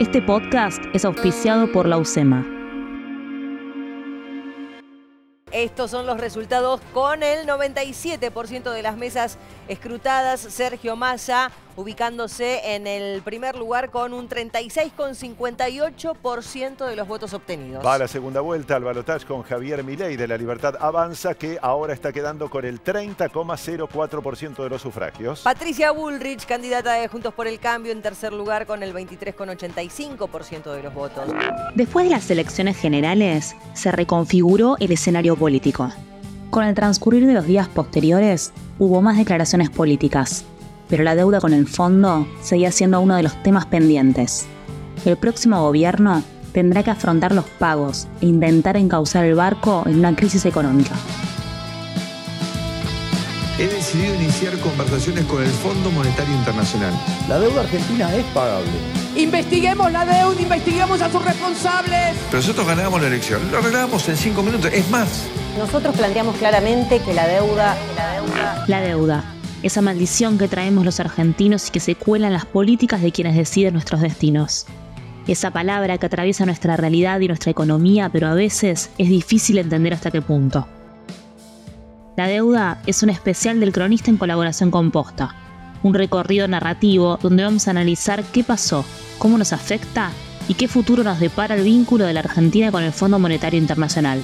Este podcast es auspiciado por la UCEMA. Estos son los resultados con el 97% de las mesas escrutadas. Sergio Massa ubicándose en el primer lugar con un 36,58% de los votos obtenidos. Va a la segunda vuelta al balotaje con Javier Milei de la Libertad Avanza, que ahora está quedando con el 30,04% de los sufragios. Patricia Bullrich, candidata de Juntos por el Cambio, en tercer lugar con el 23,85% de los votos. Después de las elecciones generales, se reconfiguró el escenario político. Con el transcurrir de los días posteriores, hubo más declaraciones políticas, pero la deuda con el fondo seguía siendo uno de los temas pendientes. El próximo gobierno tendrá que afrontar los pagos e intentar encauzar el barco en una crisis económica. He decidido iniciar conversaciones con el Fondo Monetario Internacional. La deuda argentina es pagable. Investiguemos la deuda, investiguemos a sus responsables. Pero nosotros ganamos la elección, lo arreglamos en cinco minutos. Es más, nosotros planteamos claramente que la deuda, la deuda, La deuda, esa maldición que traemos los argentinos y que se cuela en las políticas de quienes deciden nuestros destinos. Esa palabra que atraviesa nuestra realidad y nuestra economía, pero a veces es difícil entender hasta qué punto. La deuda es un especial del cronista en colaboración con Posta, un recorrido narrativo donde vamos a analizar qué pasó, cómo nos afecta y qué futuro nos depara el vínculo de la Argentina con el Fondo Monetario Internacional.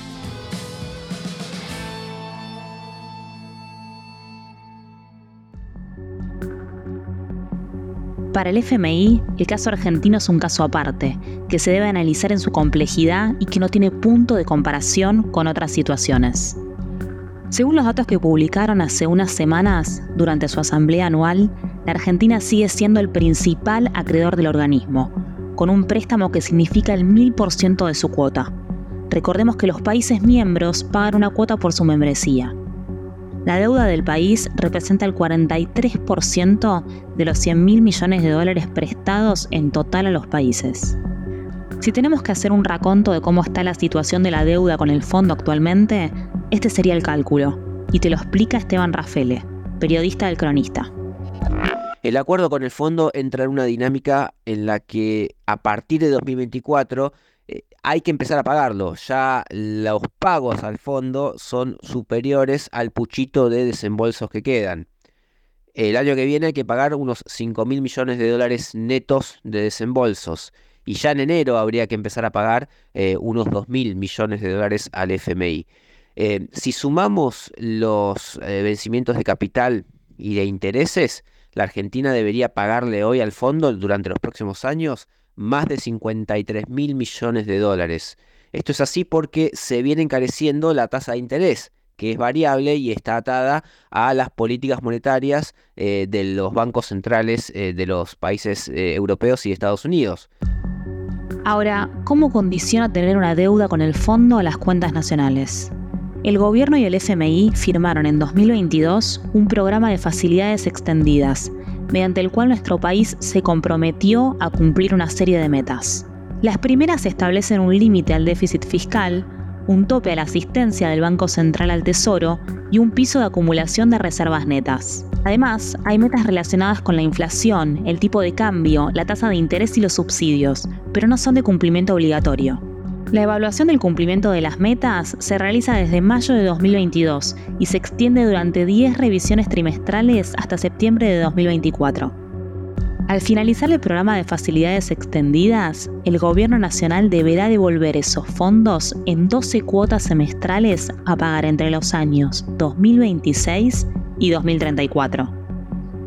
Para el FMI, el caso argentino es un caso aparte, que se debe analizar en su complejidad y que no tiene punto de comparación con otras situaciones. Según los datos que publicaron hace unas semanas, durante su asamblea anual, la Argentina sigue siendo el principal acreedor del organismo, con un préstamo que significa el 1000% de su cuota. Recordemos que los países miembros pagan una cuota por su membresía. La deuda del país representa el 43% de los 100 mil millones de dólares prestados en total a los países. Si tenemos que hacer un raconto de cómo está la situación de la deuda con el fondo actualmente, este sería el cálculo, y te lo explica Esteban Rafele, periodista del Cronista. El acuerdo con el fondo entra en una dinámica en la que a partir de 2024 eh, hay que empezar a pagarlo. Ya los pagos al fondo son superiores al puchito de desembolsos que quedan. El año que viene hay que pagar unos 5 mil millones de dólares netos de desembolsos. Y ya en enero habría que empezar a pagar eh, unos 2 mil millones de dólares al FMI. Eh, si sumamos los vencimientos de capital y de intereses, la Argentina debería pagarle hoy al fondo durante los próximos años más de 53 mil millones de dólares. Esto es así porque se viene encareciendo la tasa de interés, que es variable y está atada a las políticas monetarias eh, de los bancos centrales eh, de los países eh, europeos y Estados Unidos. Ahora, ¿cómo condiciona tener una deuda con el fondo a las cuentas nacionales? El gobierno y el FMI firmaron en 2022 un programa de facilidades extendidas, mediante el cual nuestro país se comprometió a cumplir una serie de metas. Las primeras establecen un límite al déficit fiscal, un tope a la asistencia del Banco Central al Tesoro y un piso de acumulación de reservas netas. Además, hay metas relacionadas con la inflación, el tipo de cambio, la tasa de interés y los subsidios, pero no son de cumplimiento obligatorio. La evaluación del cumplimiento de las metas se realiza desde mayo de 2022 y se extiende durante 10 revisiones trimestrales hasta septiembre de 2024. Al finalizar el programa de facilidades extendidas, el Gobierno Nacional deberá devolver esos fondos en 12 cuotas semestrales a pagar entre los años 2026 y 2034.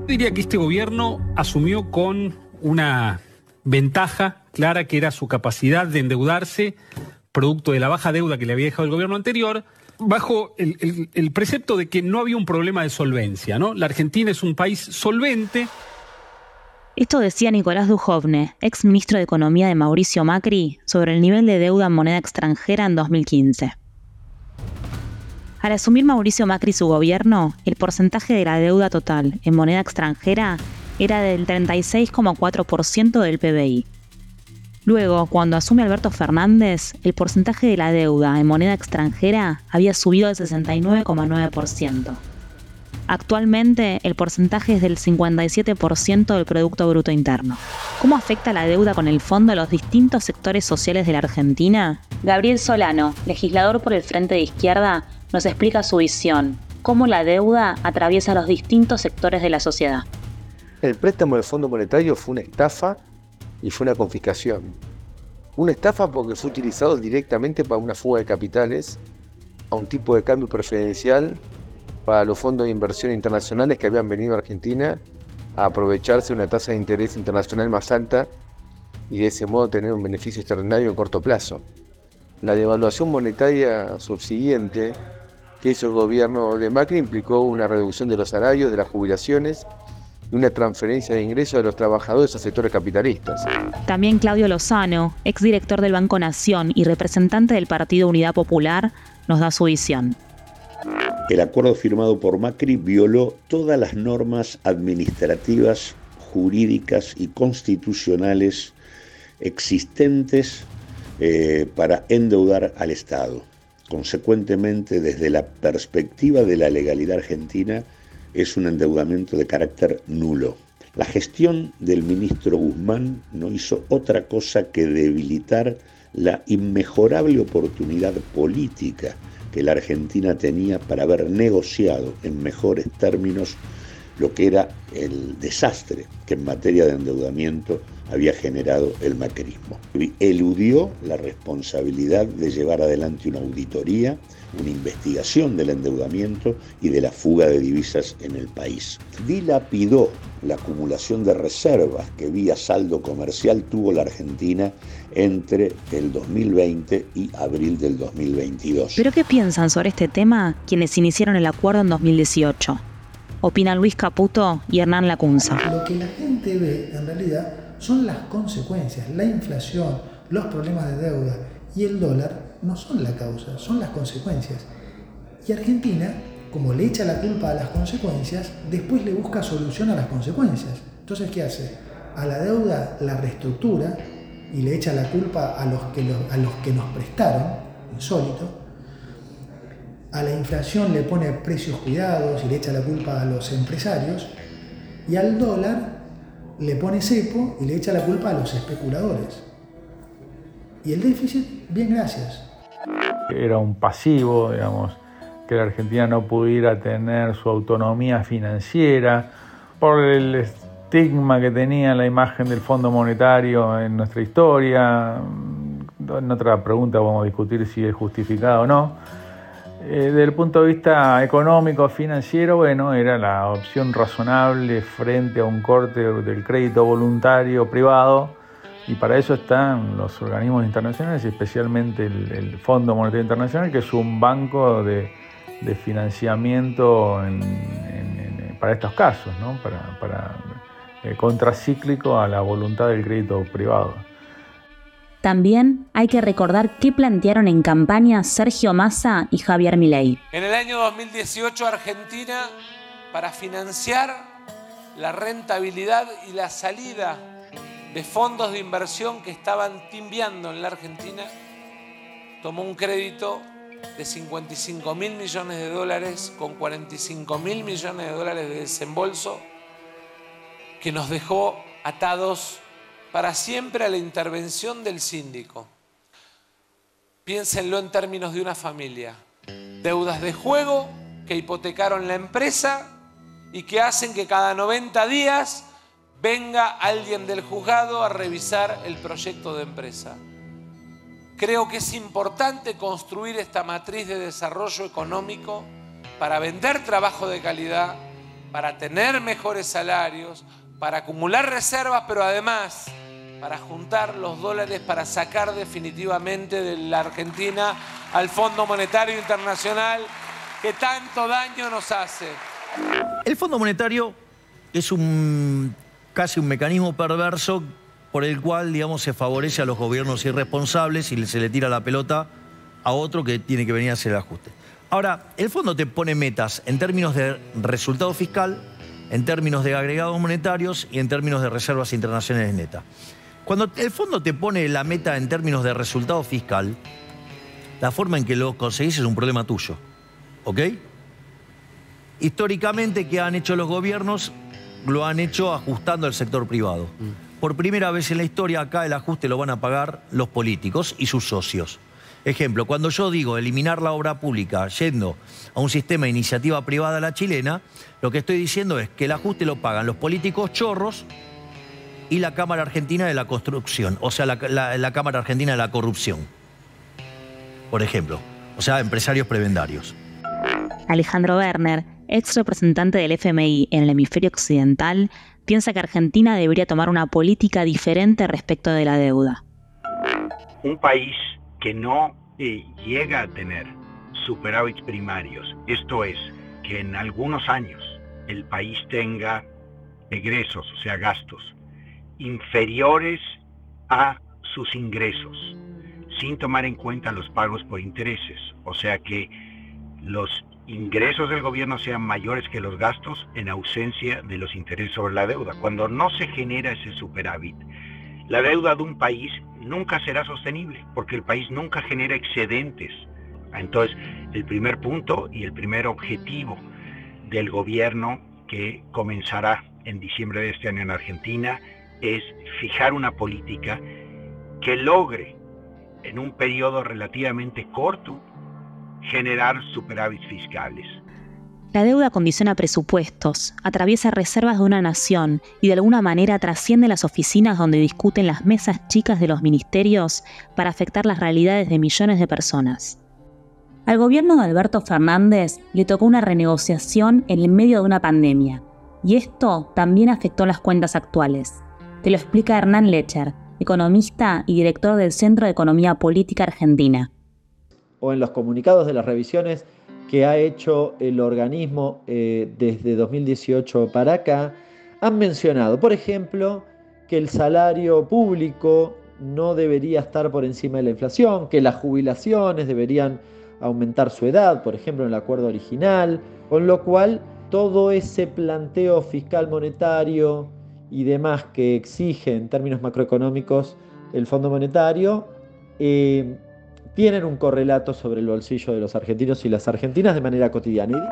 Diría que este gobierno asumió con una ventaja clara que era su capacidad de endeudarse, producto de la baja deuda que le había dejado el gobierno anterior, bajo el, precepto de que no había un problema de solvencia. ¿no? La Argentina es un país solvente, Esto decía Nicolás Dujovne, ex ministro de Economía de Mauricio Macri, sobre el nivel de deuda en moneda extranjera en 2015. Al asumir Mauricio Macri su gobierno, el porcentaje de la deuda total en moneda extranjera era del 36,4% del PBI. Luego, cuando asume Alberto Fernández, el porcentaje de la deuda en moneda extranjera había subido al 69,9%. Actualmente el porcentaje es del 57% del Producto Bruto Interno. ¿Cómo afecta la deuda con el fondo a los distintos sectores sociales de la Argentina? Gabriel Solano, legislador por el Frente de Izquierda, nos explica su visión, cómo la deuda atraviesa los distintos sectores de la sociedad. El préstamo del Fondo Monetario fue una estafa y fue una confiscación. Una estafa porque fue utilizado directamente para una fuga de capitales a un tipo de cambio preferencial para los fondos de inversión internacionales que habían venido a Argentina a aprovecharse de una tasa de interés internacional más alta y de ese modo tener un beneficio extraordinario en corto plazo. La devaluación monetaria subsiguiente que hizo el gobierno de Macri implicó una reducción de los salarios, de las jubilaciones y una transferencia de ingresos de los trabajadores a sectores capitalistas. También Claudio Lozano, exdirector del Banco Nación y representante del Partido Unidad Popular, nos da su visión. El acuerdo firmado por Macri violó todas las normas administrativas, jurídicas y constitucionales existentes eh, para endeudar al Estado. Consecuentemente, desde la perspectiva de la legalidad argentina, es un endeudamiento de carácter nulo. La gestión del ministro Guzmán no hizo otra cosa que debilitar la inmejorable oportunidad política que la Argentina tenía para haber negociado en mejores términos lo que era el desastre que en materia de endeudamiento había generado el macrismo. Eludió la responsabilidad de llevar adelante una auditoría, una investigación del endeudamiento y de la fuga de divisas en el país. Dilapidó la acumulación de reservas que vía saldo comercial tuvo la Argentina entre el 2020 y abril del 2022. ¿Pero qué piensan sobre este tema quienes iniciaron el acuerdo en 2018? Opinan Luis Caputo y Hernán Lacunza. Lo en realidad son las consecuencias, la inflación, los problemas de deuda y el dólar no son la causa, son las consecuencias. Y Argentina, como le echa la culpa a las consecuencias, después le busca solución a las consecuencias. Entonces, ¿qué hace? A la deuda la reestructura y le echa la culpa a los que, a los que nos prestaron, insólito. A la inflación le pone precios cuidados y le echa la culpa a los empresarios. Y al dólar le pone cepo y le echa la culpa a los especuladores. Y el déficit, bien gracias. Era un pasivo, digamos, que la Argentina no pudiera tener su autonomía financiera por el estigma que tenía la imagen del Fondo Monetario en nuestra historia. En otra pregunta vamos a discutir si es justificado o no. Eh, desde el punto de vista económico, financiero, bueno, era la opción razonable frente a un corte del crédito voluntario privado y para eso están los organismos internacionales especialmente el, Fondo Monetario Internacional, que es un banco de, financiamiento para estos casos, ¿no? para, para eh, contracíclico a la voluntad del crédito privado. También hay que recordar qué plantearon en campaña Sergio Massa y Javier Milei. En el año 2018 Argentina, para financiar la rentabilidad y la salida de fondos de inversión que estaban timbiando en la Argentina, tomó un crédito de 55 mil millones de dólares con 45 mil millones de dólares de desembolso que nos dejó atados para siempre a la intervención del síndico. Piénsenlo en términos de una familia. Deudas de juego que hipotecaron la empresa y que hacen que cada 90 días venga alguien del juzgado a revisar el proyecto de empresa. Creo que es importante construir esta matriz de desarrollo económico para vender trabajo de calidad, para tener mejores salarios, para acumular reservas, pero además para juntar los dólares para sacar definitivamente de la Argentina al Fondo Monetario Internacional que tanto daño nos hace. El Fondo Monetario es un casi un mecanismo perverso por el cual, digamos, se favorece a los gobiernos irresponsables y se le tira la pelota a otro que tiene que venir a hacer el ajuste. Ahora, el fondo te pone metas en términos de resultado fiscal, en términos de agregados monetarios y en términos de reservas internacionales netas. Cuando el fondo te pone la meta en términos de resultado fiscal, la forma en que lo conseguís es un problema tuyo. ¿Ok? Históricamente, ¿qué han hecho los gobiernos? Lo han hecho ajustando al sector privado. Por primera vez en la historia, acá el ajuste lo van a pagar los políticos y sus socios. Ejemplo, cuando yo digo eliminar la obra pública yendo a un sistema de iniciativa privada a la chilena, lo que estoy diciendo es que el ajuste lo pagan los políticos chorros y la Cámara Argentina de la Construcción, o sea, la, la Cámara Argentina de la Corrupción, por ejemplo, o sea, empresarios prebendarios. Alejandro Werner, ex representante del FMI en el hemisferio occidental, piensa que Argentina debería tomar una política diferente respecto de la deuda. Un país que no eh, llega a tener superávits primarios, esto es, que en algunos años el país tenga egresos, o sea, gastos, inferiores a sus ingresos, sin tomar en cuenta los pagos por intereses, o sea que los ingresos del gobierno sean mayores que los gastos en ausencia de los intereses sobre la deuda. Cuando no se genera ese superávit, la deuda de un país nunca será sostenible, porque el país nunca genera excedentes. Entonces, el primer punto y el primer objetivo del gobierno que comenzará en diciembre de este año en Argentina es fijar una política que logre en un periodo relativamente corto generar superávits fiscales. La deuda condiciona presupuestos, atraviesa reservas de una nación y de alguna manera trasciende las oficinas donde discuten las mesas chicas de los ministerios para afectar las realidades de millones de personas. Al gobierno de Alberto Fernández le tocó una renegociación en el medio de una pandemia, y esto también afectó las cuentas actuales. Te lo explica Hernán Lecher, economista y director del Centro de Economía Política Argentina. O en los comunicados de las revisiones que ha hecho el organismo eh, desde 2018 para acá, han mencionado, por ejemplo, que el salario público no debería estar por encima de la inflación, que las jubilaciones deberían aumentar su edad, por ejemplo, en el acuerdo original, con lo cual todo ese planteo fiscal monetario y demás que exige en términos macroeconómicos el Fondo Monetario, eh, tienen un correlato sobre el bolsillo de los argentinos y las argentinas de manera cotidiana.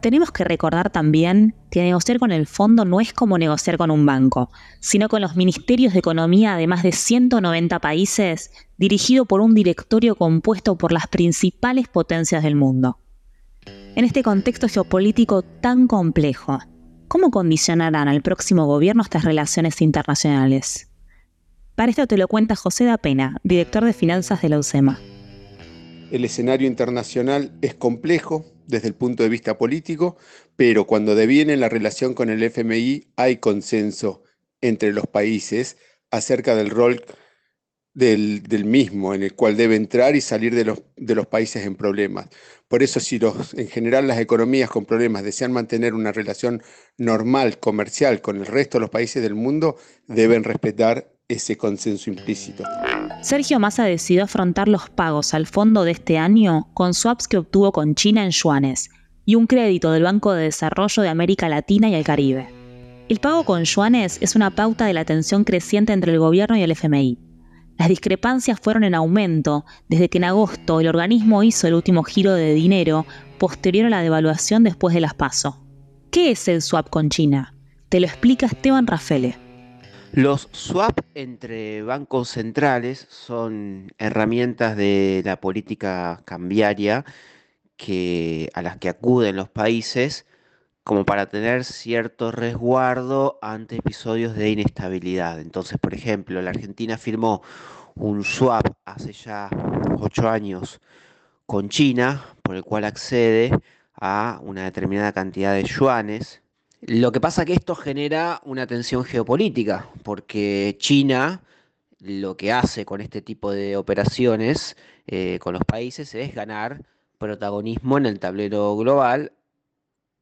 Tenemos que recordar también que negociar con el fondo no es como negociar con un banco, sino con los ministerios de economía de más de 190 países, dirigido por un directorio compuesto por las principales potencias del mundo. En este contexto geopolítico tan complejo, ¿cómo condicionarán al próximo gobierno estas relaciones internacionales? Para esto te lo cuenta José da Pena, director de finanzas de la UCEMA. El escenario internacional es complejo desde el punto de vista político, pero cuando deviene la relación con el FMI hay consenso entre los países acerca del rol del, mismo, en el cual debe entrar y salir de los, de los países en problemas. Por eso, si los, en general las economías con problemas desean mantener una relación normal, comercial con el resto de los países del mundo, deben respetar ese consenso implícito. Sergio Massa decidió afrontar los pagos al fondo de este año con swaps que obtuvo con China en yuanes y un crédito del Banco de Desarrollo de América Latina y el Caribe. El pago con yuanes es una pauta de la tensión creciente entre el gobierno y el FMI. Las discrepancias fueron en aumento desde que en agosto el organismo hizo el último giro de dinero posterior a la devaluación después de las PASO. ¿Qué es el swap con China? Te lo explica Esteban Rafele. Los swap entre bancos centrales son herramientas de la política cambiaria que, a las que acuden los países como para tener cierto resguardo ante episodios de inestabilidad. Entonces, por ejemplo, la Argentina firmó un swap hace ya ocho años con China, por el cual accede a una determinada cantidad de yuanes lo que pasa es que esto genera una tensión geopolítica, porque China lo que hace con este tipo de operaciones eh, con los países es ganar protagonismo en el tablero global,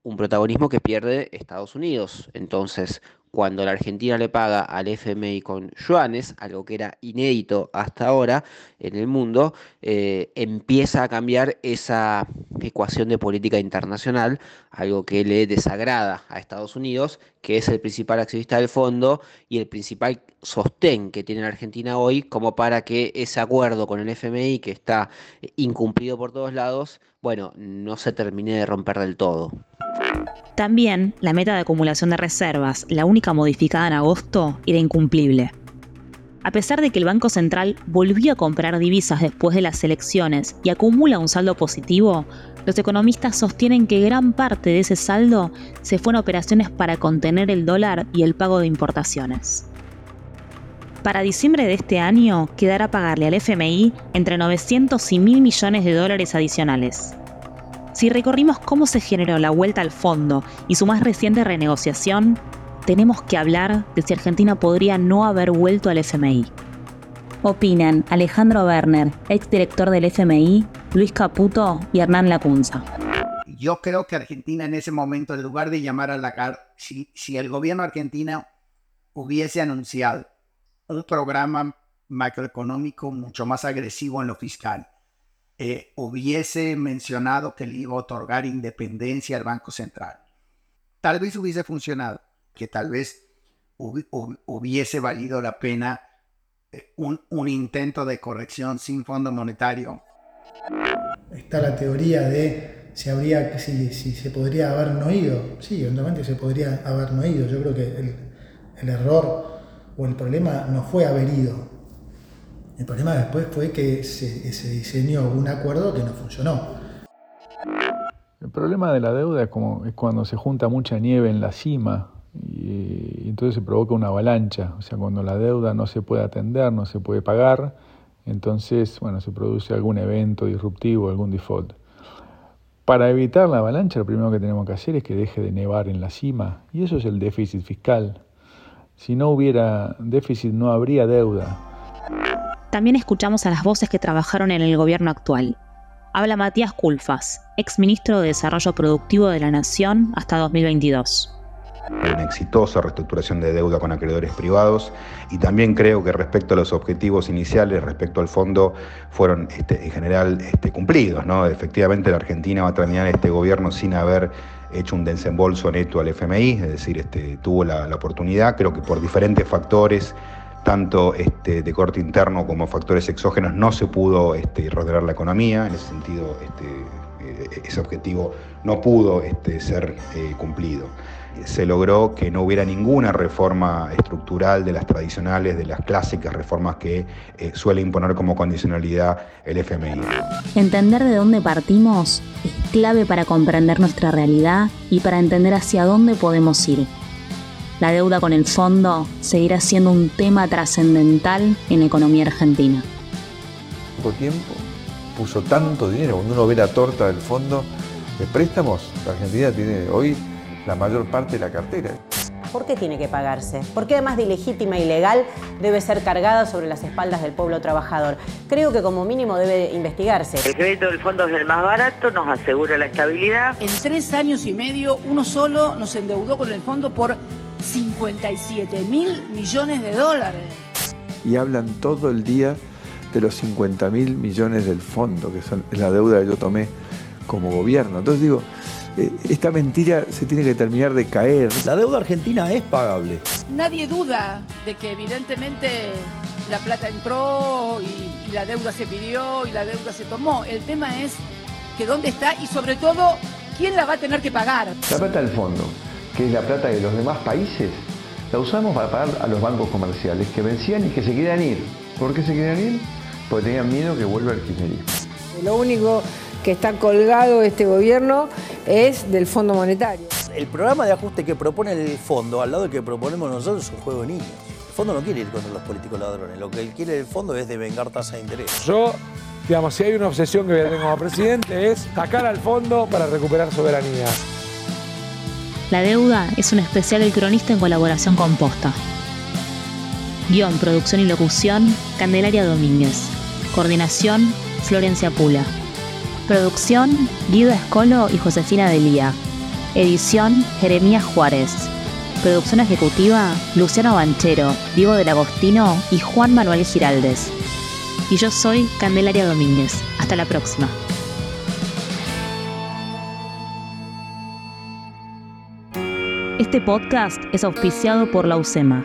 un protagonismo que pierde Estados Unidos. Entonces, cuando la Argentina le paga al FMI con yuanes, algo que era inédito hasta ahora en el mundo, eh, empieza a cambiar esa ecuación de política internacional, algo que le desagrada a Estados Unidos, que es el principal accionista del fondo y el principal sostén que tiene la Argentina hoy, como para que ese acuerdo con el FMI, que está incumplido por todos lados, bueno, no se termine de romper del todo. También la meta de acumulación de reservas, la única modificada en agosto, era incumplible. A pesar de que el Banco Central volvió a comprar divisas después de las elecciones y acumula un saldo positivo, los economistas sostienen que gran parte de ese saldo se fue en operaciones para contener el dólar y el pago de importaciones. Para diciembre de este año quedará pagarle al FMI entre 900 y 1.000 millones de dólares adicionales. Si recorrimos cómo se generó la vuelta al fondo y su más reciente renegociación, tenemos que hablar de si Argentina podría no haber vuelto al FMI. Opinan Alejandro Werner, exdirector del FMI, Luis Caputo y Hernán Lacunza. Yo creo que Argentina en ese momento, en lugar de llamar a la cara, si, si el gobierno argentino hubiese anunciado un programa macroeconómico mucho más agresivo en lo fiscal, eh, hubiese mencionado que le iba a otorgar independencia al Banco Central. Tal vez hubiese funcionado, que tal vez hubiese valido la pena eh, un, un intento de corrección sin fondo monetario. Está la teoría de si, habría, si, si se podría haber no ido. Sí, evidentemente se podría haber no ido. Yo creo que el, el error o el problema no fue haber ido, el problema después fue que se, diseñó un acuerdo que no funcionó. El problema de la deuda es, como, es cuando se junta mucha nieve en la cima y, entonces se provoca una avalancha. O sea, cuando la deuda no se puede atender, no se puede pagar, entonces bueno, se produce algún evento disruptivo, algún default. Para evitar la avalancha, lo primero que tenemos que hacer es que deje de nevar en la cima, y eso es el déficit fiscal. Si no hubiera déficit, no habría deuda. También escuchamos a las voces que trabajaron en el gobierno actual. Habla Matías Culfas, exministro de Desarrollo Productivo de la Nación hasta 2022 una exitosa reestructuración de deuda con acreedores privados y también creo que respecto a los objetivos iniciales, respecto al fondo, fueron este, en general este, cumplidos. ¿no? Efectivamente, la Argentina va a terminar este gobierno sin haber hecho un desembolso neto al FMI, es decir, este, tuvo la, la oportunidad, creo que por diferentes factores tanto este, de corte interno como factores exógenos, no se pudo este, rodear la economía, en ese sentido este, eh, ese objetivo no pudo este, ser eh, cumplido. Se logró que no hubiera ninguna reforma estructural de las tradicionales, de las clásicas reformas que eh, suele imponer como condicionalidad el FMI. Entender de dónde partimos es clave para comprender nuestra realidad y para entender hacia dónde podemos ir la deuda con el fondo seguirá siendo un tema trascendental en la economía argentina. Poco tiempo puso tanto dinero, cuando uno ve la torta del fondo de préstamos, la Argentina tiene hoy la mayor parte de la cartera. ¿Por qué tiene que pagarse? ¿Por qué además de ilegítima y legal debe ser cargada sobre las espaldas del pueblo trabajador? Creo que como mínimo debe investigarse. El crédito del fondo es el más barato, nos asegura la estabilidad. En tres años y medio, uno solo nos endeudó con el fondo por 57 mil millones de dólares. Y hablan todo el día de los 50 mil millones del fondo, que son la deuda que yo tomé como gobierno. Entonces digo, eh, esta mentira se tiene que terminar de caer. La deuda argentina es pagable. Nadie duda de que evidentemente la plata entró y, y la deuda se pidió y la deuda se tomó. El tema es que dónde está y sobre todo quién la va a tener que pagar. La plata del fondo que es la plata de los demás países, la usamos para pagar a los bancos comerciales que vencían y que se querían ir. ¿Por qué se querían ir? Porque tenían miedo que vuelva el kirchnerismo. Lo único que está colgado este gobierno es del Fondo Monetario. El programa de ajuste que propone el fondo, al lado del que proponemos nosotros, es un juego de niños. El fondo no quiere ir contra los políticos ladrones. Lo que él quiere el fondo es de vengar tasa de interés. Yo, digamos, si hay una obsesión que voy a tener como presidente es sacar al fondo para recuperar soberanía. La deuda es un especial del cronista en colaboración con Posta. Guión, producción y locución, Candelaria Domínguez. Coordinación, Florencia Pula. Producción, Guido Escolo y Josefina Delía. Edición, Jeremías Juárez. Producción ejecutiva, Luciano Banchero, Diego del Agostino y Juan Manuel Giraldes. Y yo soy Candelaria Domínguez. Hasta la próxima. Este podcast es auspiciado por la UCEMA